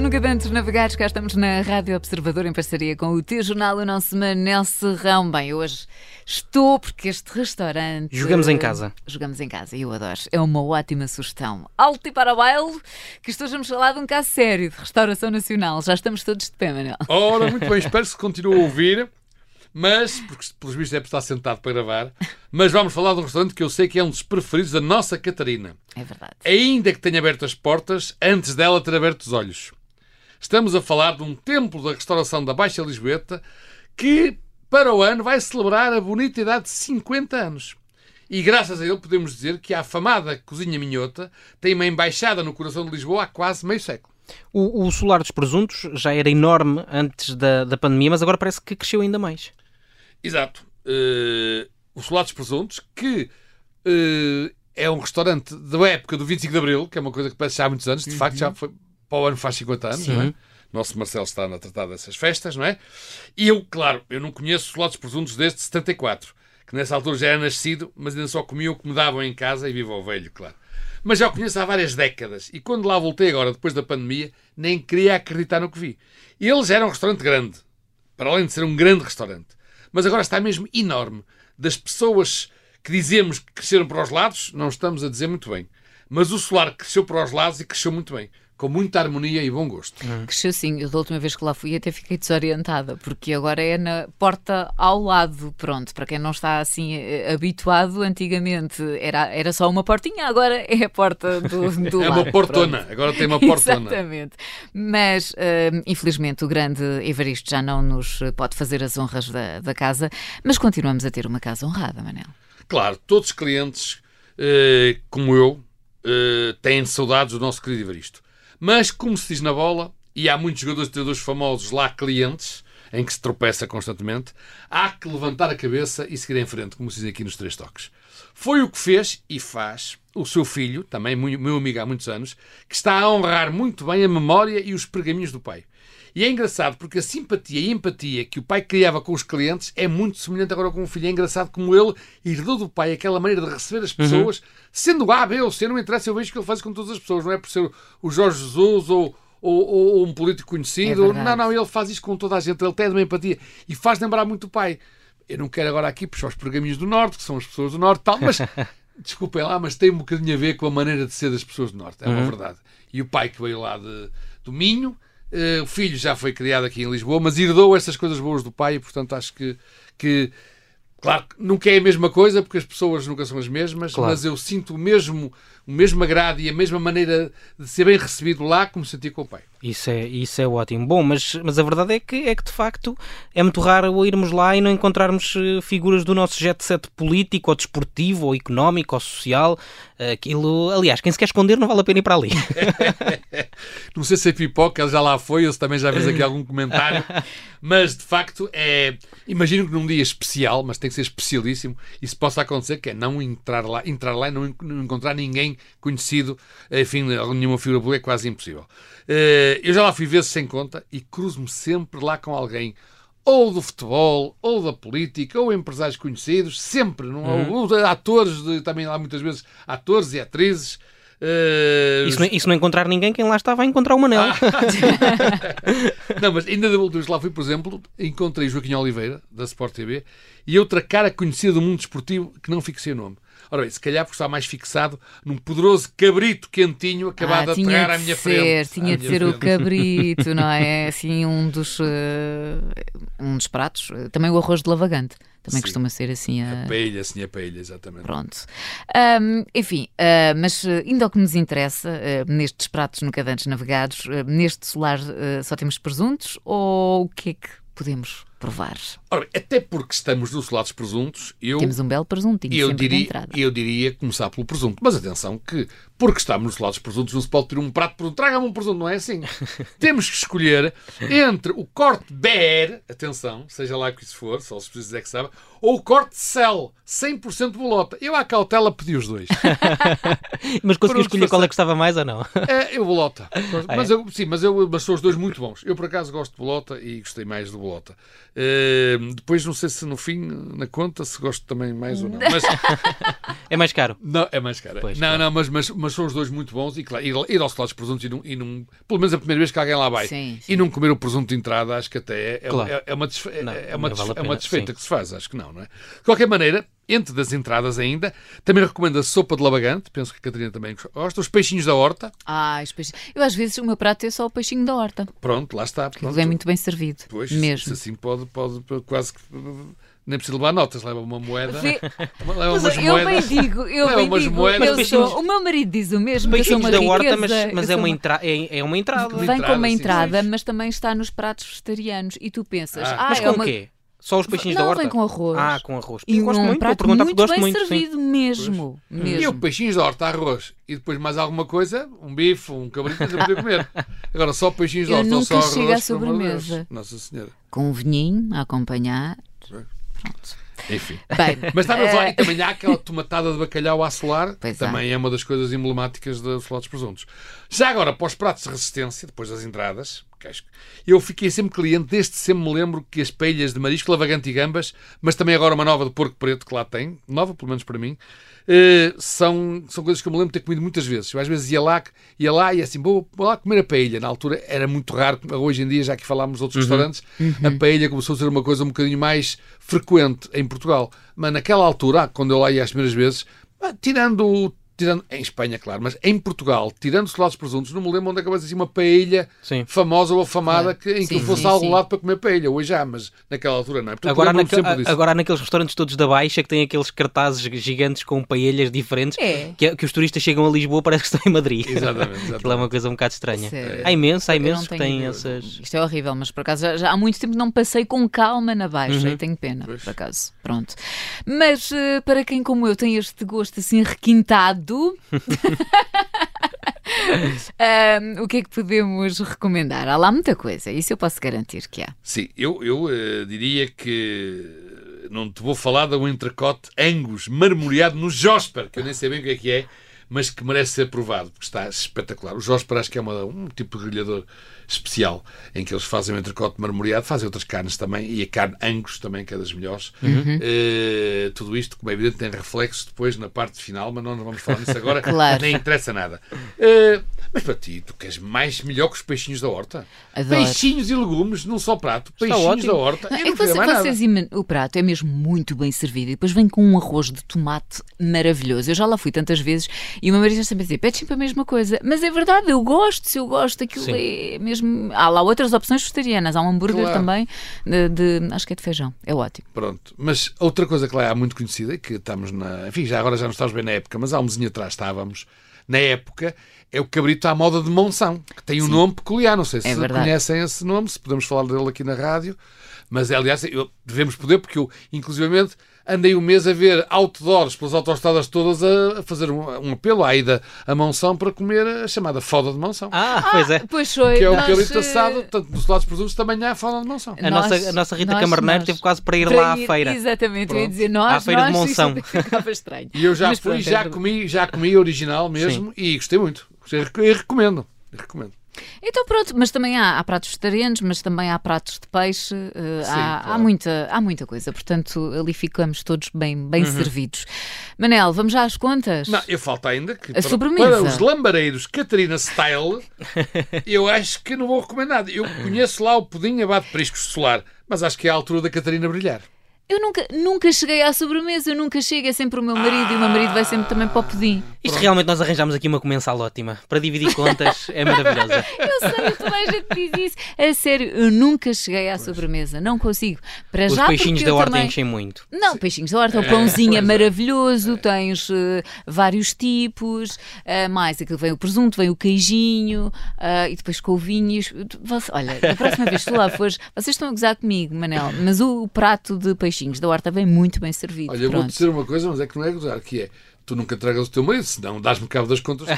Nunca Dantes Navegados, cá estamos na Rádio Observador em parceria com o T-Jornal, o nosso Manel Serrão. Bem, hoje estou porque este restaurante... Jogamos em casa. Jogamos em casa, eu adoro. É uma ótima sugestão. Alto e para o baile, que estejamos a falar de um caso sério de restauração nacional. Já estamos todos de pé, Manel. Ora, muito bem, espero que se continue a ouvir mas, porque pelos vistos é por estar sentado para gravar, mas vamos falar de um restaurante que eu sei que é um dos preferidos da nossa Catarina. É verdade. Ainda que tenha aberto as portas, antes dela ter aberto os olhos. Estamos a falar de um templo da restauração da Baixa Lisboeta que, para o ano, vai celebrar a bonita idade de 50 anos. E graças a ele podemos dizer que a afamada Cozinha Minhota tem uma embaixada no coração de Lisboa há quase meio século. O, o solar dos presuntos já era enorme antes da, da pandemia, mas agora parece que cresceu ainda mais. Exato. Uh, o Solar dos Presuntos, que uh, é um restaurante da época do 25 de Abril, que é uma coisa que parece já há muitos anos, de uhum. facto já foi para o ano faz 50 anos, Sim. não é? Nosso Marcelo está a tratar dessas festas, não é? E eu, claro, eu não conheço o Solar dos Presuntos desde 74, que nessa altura já era nascido, mas ainda só comia o que me davam em casa e viva o velho, claro. Mas já o conheço há várias décadas e quando lá voltei agora, depois da pandemia, nem queria acreditar no que vi. Eles eram um restaurante grande, para além de ser um grande restaurante mas agora está mesmo enorme. Das pessoas que dizemos que cresceram para os lados, não estamos a dizer muito bem. Mas o solar cresceu para os lados e cresceu muito bem com muita harmonia e bom gosto. Uhum. Cresceu sim, eu da última vez que lá fui até fiquei desorientada, porque agora é na porta ao lado, pronto, para quem não está assim eh, habituado, antigamente era, era só uma portinha, agora é a porta do, do É lado, uma portona, pronto. agora tem uma portona. Exatamente. Mas, uh, infelizmente, o grande Evaristo já não nos pode fazer as honras da, da casa, mas continuamos a ter uma casa honrada, Manel. Claro, todos os clientes, uh, como eu, uh, têm saudades do nosso querido Evaristo. Mas, como se diz na bola, e há muitos jogadores e treinadores famosos lá, clientes, em que se tropeça constantemente, há que levantar a cabeça e seguir em frente, como se diz aqui nos três toques. Foi o que fez e faz o seu filho, também meu amigo há muitos anos, que está a honrar muito bem a memória e os pergaminhos do pai. E é engraçado porque a simpatia e empatia que o pai criava com os clientes é muito semelhante agora com o filho. É engraçado como ele herdou do pai aquela maneira de receber as uhum. pessoas, uhum. sendo A, B ou C, não interessa, eu vejo que ele faz com todas as pessoas, não é por ser o Jorge Jesus ou, ou, ou um político conhecido. É não, não, ele faz isto com toda a gente, ele tem uma empatia e faz lembrar muito o pai. Eu não quero agora aqui puxar os pergaminhos do Norte, que são as pessoas do Norte tal, mas desculpem lá, mas tem um bocadinho a ver com a maneira de ser das pessoas do Norte, é uma uhum. verdade. E o pai que veio lá de, do Minho o filho já foi criado aqui em Lisboa, mas herdou essas coisas boas do pai e, portanto, acho que, que claro, nunca é a mesma coisa, porque as pessoas nunca são as mesmas, claro. mas eu sinto o mesmo, o mesmo agrado e a mesma maneira de ser bem recebido lá como senti com o pai. Isso é, isso é ótimo. Bom, mas, mas a verdade é que, é que de facto é muito raro irmos lá e não encontrarmos eh, figuras do nosso jet set político, ou desportivo, ou económico, ou social. Aquilo, aliás, quem se quer esconder não vale a pena ir para ali. não sei se é pipoca, já lá foi, eu também já fiz aqui algum comentário, mas de facto é. Imagino que num dia especial, mas tem que ser especialíssimo, isso possa acontecer, que é não entrar lá, entrar lá e não, não encontrar ninguém conhecido, enfim, nenhuma figura pública é quase impossível. Uh, eu já lá fui vezes sem conta e cruzo-me sempre lá com alguém ou do futebol, ou da política, ou empresários conhecidos, sempre, não, uhum. ou, atores, de, também lá muitas vezes atores e atrizes. Uh... E, se não, se não encontrar ninguém, quem lá está vai encontrar o Manel. Ah. não, mas ainda da última vez lá fui, por exemplo, encontrei Joaquim Oliveira, da Sport TV, e outra cara conhecida do mundo desportivo que não fixei o nome. Ora bem, se calhar porque está mais fixado num poderoso cabrito quentinho acabado ah, de aterrar à minha ser, frente. Tinha de ser frente. o cabrito, não é? Assim, um dos, uh, um dos pratos. Também o arroz de lavagante. Também Sim. costuma ser assim a. A paella, sim, a paella, exatamente. Pronto. Um, enfim, uh, mas ainda o que nos interessa, uh, nestes pratos nunca antes navegados, uh, neste solar só temos presuntos ou o que é que podemos provar. Ora, até porque estamos do lado dos presuntos, eu... Temos um belo presuntinho eu diria, Eu diria começar pelo presunto. Mas atenção que, porque estamos do lado dos presuntos, não se pode ter um prato de presunto. Traga-me um presunto, não é assim. Temos que escolher entre o corte BR, atenção, seja lá o que isso for, só os precisas é que sabe, ou o corte Cell, 100% bolota. Eu, à cautela, pedi os dois. mas consegui escolher qual é que gostava mais ou não? É, eu bolota. Mas, ah, é? eu, sim, mas, eu, mas são os dois muito bons. Eu, por acaso, gosto de bolota e gostei mais do bolota. Uh, depois não sei se no fim, na conta, se gosto também mais ou não. Mas, é mais caro. Não, é mais caro. Pois, não, claro. não, mas, mas, mas são os dois muito bons e, claro, ir ao Solados Presuntos e não, e não. Pelo menos a primeira vez que alguém lá vai sim, sim. e não comer o presunto de entrada, acho que até é, claro. é, é, uma, desfe não, é, uma, vale é uma desfeita sim. que se faz. Acho que não, não é? De qualquer maneira, entre das entradas ainda. Também recomendo a sopa de labagante, penso que a Catarina também gosta. Os peixinhos da horta. Ah, os peixinhos. Eu às vezes o meu prato é só o peixinho da horta. Pronto, lá está. Porque vem muito bem servido. Pois, mesmo. assim pode, pode quase que nem precisa levar notas, leva uma moeda. Vê... Leva umas eu moedas. bem digo, eu leva bem digo, moedas. Eu sou, o meu marido diz o mesmo, que eu sou uma da horta, mas, mas é, uma entra... é, é uma entrada. Vem entrada, com uma entrada, sim, mas também está nos pratos vegetarianos. E tu pensas, ah, ah mas é com uma... quê? Só os peixinhos não, da horta? vem com arroz. Ah, com arroz. E eu gosto um muito, prato muito gosto bem muito, servido sim. mesmo, mesmo. E o peixinhos da horta, arroz. E depois mais alguma coisa, um bife, um cabrito, eu podia comer. Agora só peixinhos da horta, eu nunca só arroz. chega à sobremesa. Nossa Senhora. Com um vinhinho a acompanhar. Pronto. Enfim. Bem, Mas estava a falar, e também há aquela tomatada de bacalhau a solar, pois também é. é uma das coisas emblemáticas dos Flautos Presuntos. Já agora, para os pratos de resistência, depois das entradas, eu fiquei sempre cliente, desde sempre me lembro que as pelhas de marisco, lavagante e gambas, mas também agora uma nova de porco preto que lá tem, nova pelo menos para mim, uh, são, são coisas que eu me lembro de ter comido muitas vezes. Eu às vezes ia lá, ia lá e assim, vou, vou lá comer a paella. Na altura era muito raro, hoje em dia, já que falámos de outros uhum. restaurantes, uhum. a paella começou a ser uma coisa um bocadinho mais frequente em Portugal. Mas naquela altura, quando eu lá ia as primeiras vezes, tirando tirando, em Espanha, claro, mas em Portugal, tirando solados presuntos, não me lembro onde acabou assim uma paella sim. famosa ou afamada que, em sim, que fosse sim, algum lado para comer paella. Hoje já, mas naquela altura não é. agora, naquel, agora há naqueles restaurantes todos da Baixa que têm aqueles cartazes gigantes com paellas diferentes é. que, que, os turistas chegam a Lisboa parece que estão em Madrid. Exatamente. exatamente. Aquilo é uma coisa um bocado estranha. Há imenso, há imensos que têm essas. Isto é horrível, mas por acaso já, já, há muito tempo não passei com calma na Baixa uhum. e tenho pena, pois. por acaso. Pronto. Mas uh, para quem como eu tem este gosto assim requintado. Um, o que é que podemos recomendar? Há lá muita coisa, isso eu posso garantir que há. Sim, eu, eu uh, diria que não te vou falar da entrecote Angus marmoreado no Josper, que eu nem sei bem o que é que é, mas que merece ser provado, porque está espetacular. O Josper acho que é uma, um tipo de grelhador especial em que eles fazem o entrecote marmoreado, fazem outras carnes também, e a carne Angus também, que é das melhores. Uhum. Uh, tudo isto, como é evidente, tem reflexo depois na parte final, mas não vamos falar disso agora, claro. nem interessa nada. Uh, mas para ti, tu queres mais melhor que os peixinhos da horta? Adoro. Peixinhos e legumes num só prato. Peixinhos da horta. Não, é que você, vocês o prato é mesmo muito bem servido e depois vem com um arroz de tomate maravilhoso. Eu já lá fui tantas vezes e uma Maria já sempre dizia: pede sempre a mesma coisa. Mas é verdade, eu gosto, se eu gosto, aquilo Sim. é mesmo. Há lá outras opções vegetarianas. Há um hambúrguer claro. também de, de, Acho que é de feijão. É ótimo. Pronto. Mas outra coisa que lá é muito conhecida, que estamos na. Enfim, já agora já não estamos bem na época, mas há um mesinho atrás estávamos na época, é o cabrito à moda de Monção, que tem um Sim. nome peculiar. Não sei se é conhecem esse nome, se podemos falar dele aqui na rádio. Mas, aliás, eu, devemos poder, porque eu, inclusivamente, andei um mês a ver outdoors pelas autostradas todas a, fazer um, um, apelo à ida a Monção para comer a chamada foda de Monção. Ah, pois é. pois foi. Que é o nós... cabrito assado, tanto dos lados produtos também há a foda de Monção. A, nós, nossa, a nossa Rita Camarneiro teve quase para ir para lá ir, à feira. Exatamente, Pronto. eu ia dizer nós, à feira nós, de Monção. ficava estranho. E eu já Mas fui, pronto, já, é comi, já comi original mesmo Sim. e gostei muito. E recomendo. recomendo. Então pronto, mas também há, há, pratos vegetarianos, mas também há pratos de peixe, uh, Sim, há, claro. há, muita, há muita coisa, portanto ali ficamos todos bem, bem uhum. servidos. Manel, vamos já às contas? Não, eu falta ainda que a para, sobremesa. para os lambareiros Catarina Style, eu acho que não vou recomendar. Eu conheço lá o pudim abate prisco solar, mas acho que é a altura da Catarina brilhar. Eu nunca, nunca cheguei à sobremesa, eu nunca chego, é sempre o meu marido ah, e o meu marido vai sempre também para o pudim. Isto realmente nós arranjámos aqui uma comensal ótima. Para dividir contas é maravilhosa. eu sei, toda a gente diz isso. É sério, eu nunca cheguei à sobremesa, não consigo. Para Os já, peixinhos da horta também... enchem muito. Não, peixinhos da horta, o pãozinho é, é maravilhoso, tens uh, vários tipos, uh, mais aquilo vem o presunto, vem o queijinho uh, e depois couvinhos. Você, olha, da próxima vez que tu lá fores, vocês estão a gozar comigo, Manel, mas o, o prato de peixinho peixinhos da horta vem muito bem servido. Olha, vou dizer uma coisa, mas é que não é gozar, que é tu nunca tragas o teu marido, senão dás-me cabo das contas.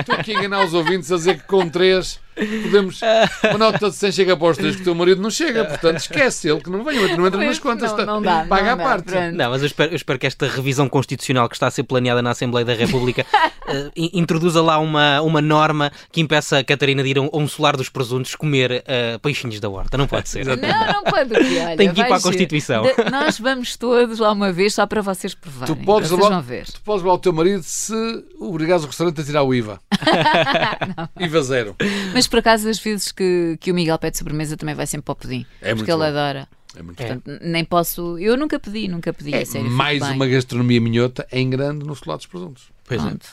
Estou aqui a enganar os ouvintes a dizer que com três Podemos. Uma nota de 100 chega para os três que o teu marido não chega, portanto esquece ele que não venha, não entra nas contas. não- não dá, paga não à dá, parte. pronto. Não, mas eu espero, eu espero que esta revisão constitucional que está a ser planeada na Assembleia da República in- introduza lá uma, uma norma que impeça a Catarina de ir a um, a um solar dos presuntos comer eh, peixinhos da horta. Não pode ser. Não, não pode. Olha, Tem que ir para a. Constituição. De- nós vamos todos lá uma vez só para vocês provarem. Tu podes, ver. tu podes levar o teu marido se obrigares o restaurante a tirar o IVA. IVA zero. Mas por acaso, as vezes que, que o Miguel pede sobremesa também vai sempre para o pudim. É muito porque ele bom. adora. É muito É. Portanto, nem posso. Eu nunca pedi, nunca pedi. É a sério, fico mais bem. uma gastronomia minhota em grande no solar dos presuntos. Pois é. Pronto.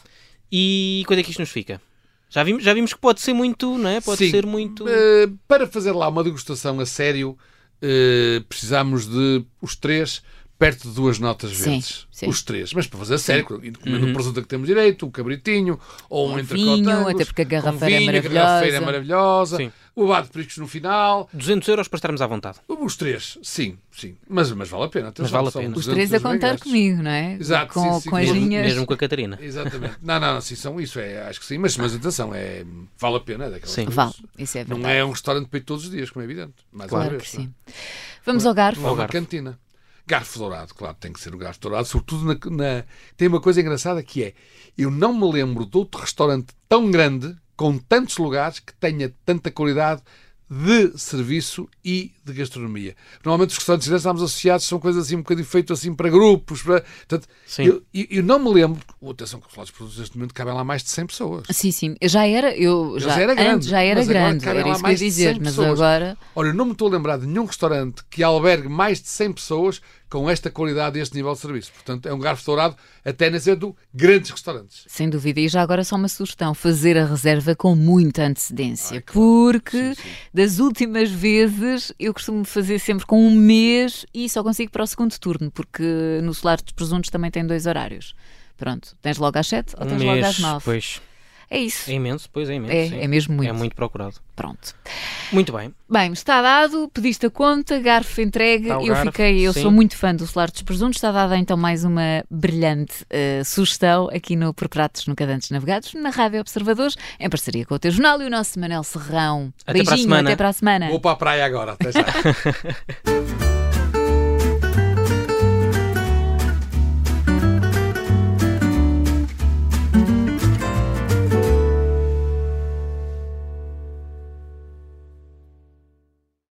E quando é que isto nos fica? Já vimos, já vimos que pode ser muito, não é? Pode Sim. ser muito. Eh, para fazer lá uma degustação a sério, eh, precisamos de os três perto de duas notas Sim, verdes. sim. Os três. Mas para fazer a sério, comendo o presunto a que temos direito, o cabritinho, ou um Um vinho, até porque a garrafeira é vinho, maravilhosa. A garrafeira é maravilhosa. Sim. O abate de priscos no final. 200 euros para estarmos à vontade. Os três, sim, sim. Mas, mas vale a pena. Mas vale a pena. Os 200 três a contar gastos. comigo, não é? Exato, com, sim, sim. com as Mesmo- linhas. Mesmo com a Catarina. Exatamente. Não, não, não, sim, são, isso é, acho que sim. Mas, mas atenção, é, vale a pena. É daquelas Sim. coisas. Vale, isso é Não verdade. é um restaurante para ir todos os dias, como é evidente. Mais Claro que não é? sim. Vamos ao garfo. Não uma garfo. cantina. Garfo dourado, claro, tem que ser o garfo dourado, sobretudo na, na- Tem uma coisa engraçada que é: eu não me lembro de outro restaurante tão grande, com tantos lugares, que tenha tanta qualidade de serviço e de gastronomia. Normalmente os restaurantes grandes estamos associados, são coisas assim um bocadinho feitas assim para grupos. Para, portanto, Sim. eu, eu- não me lembro, atenção que os lados produtos neste momento cabem lá mais de 100 pessoas. Sim, sim. Eu Já era, eu já, já era grande, antes já era grande, era lá isso que eu ia mais de dizer, 100 mas pessoas. agora Olha, eu não me estou a lembrar de nenhum restaurante que albergue mais de 100 pessoas com esta qualidade e este nível de serviço. Portanto, é um garfo dourado até na do grandes restaurantes. Sem dúvida. E já agora só uma sugestão: fazer a reserva com muita antecedência. Ai, claro. Porque Sim, sim. das últimas vezes eu costumo fazer sempre com um mês e só consigo para o segundo turno, porque no Solar dos Presuntos também tem dois horários. Pronto, tens logo às 7 ou Um tens logo mês, às 9. pois. É isso. É imenso, pois é imenso. É, sim. é mesmo muito. É muito procurado. Pronto. Muito bem. Bem, está dado, pediste a conta, garfo entregue. O eu garfo, fiquei, eu sim. sou muito fã do Solar dos Presuntos. Está dada então mais uma brilhante eh, sugestão aqui no Por Pratos Nunca Dantes Navegados, na Rádio Observadores, em parceria com o teu jornal e o nosso Manel Serrão. Até para a Beijinho, semana. até para a semana. Vou para a praia agora. Até já.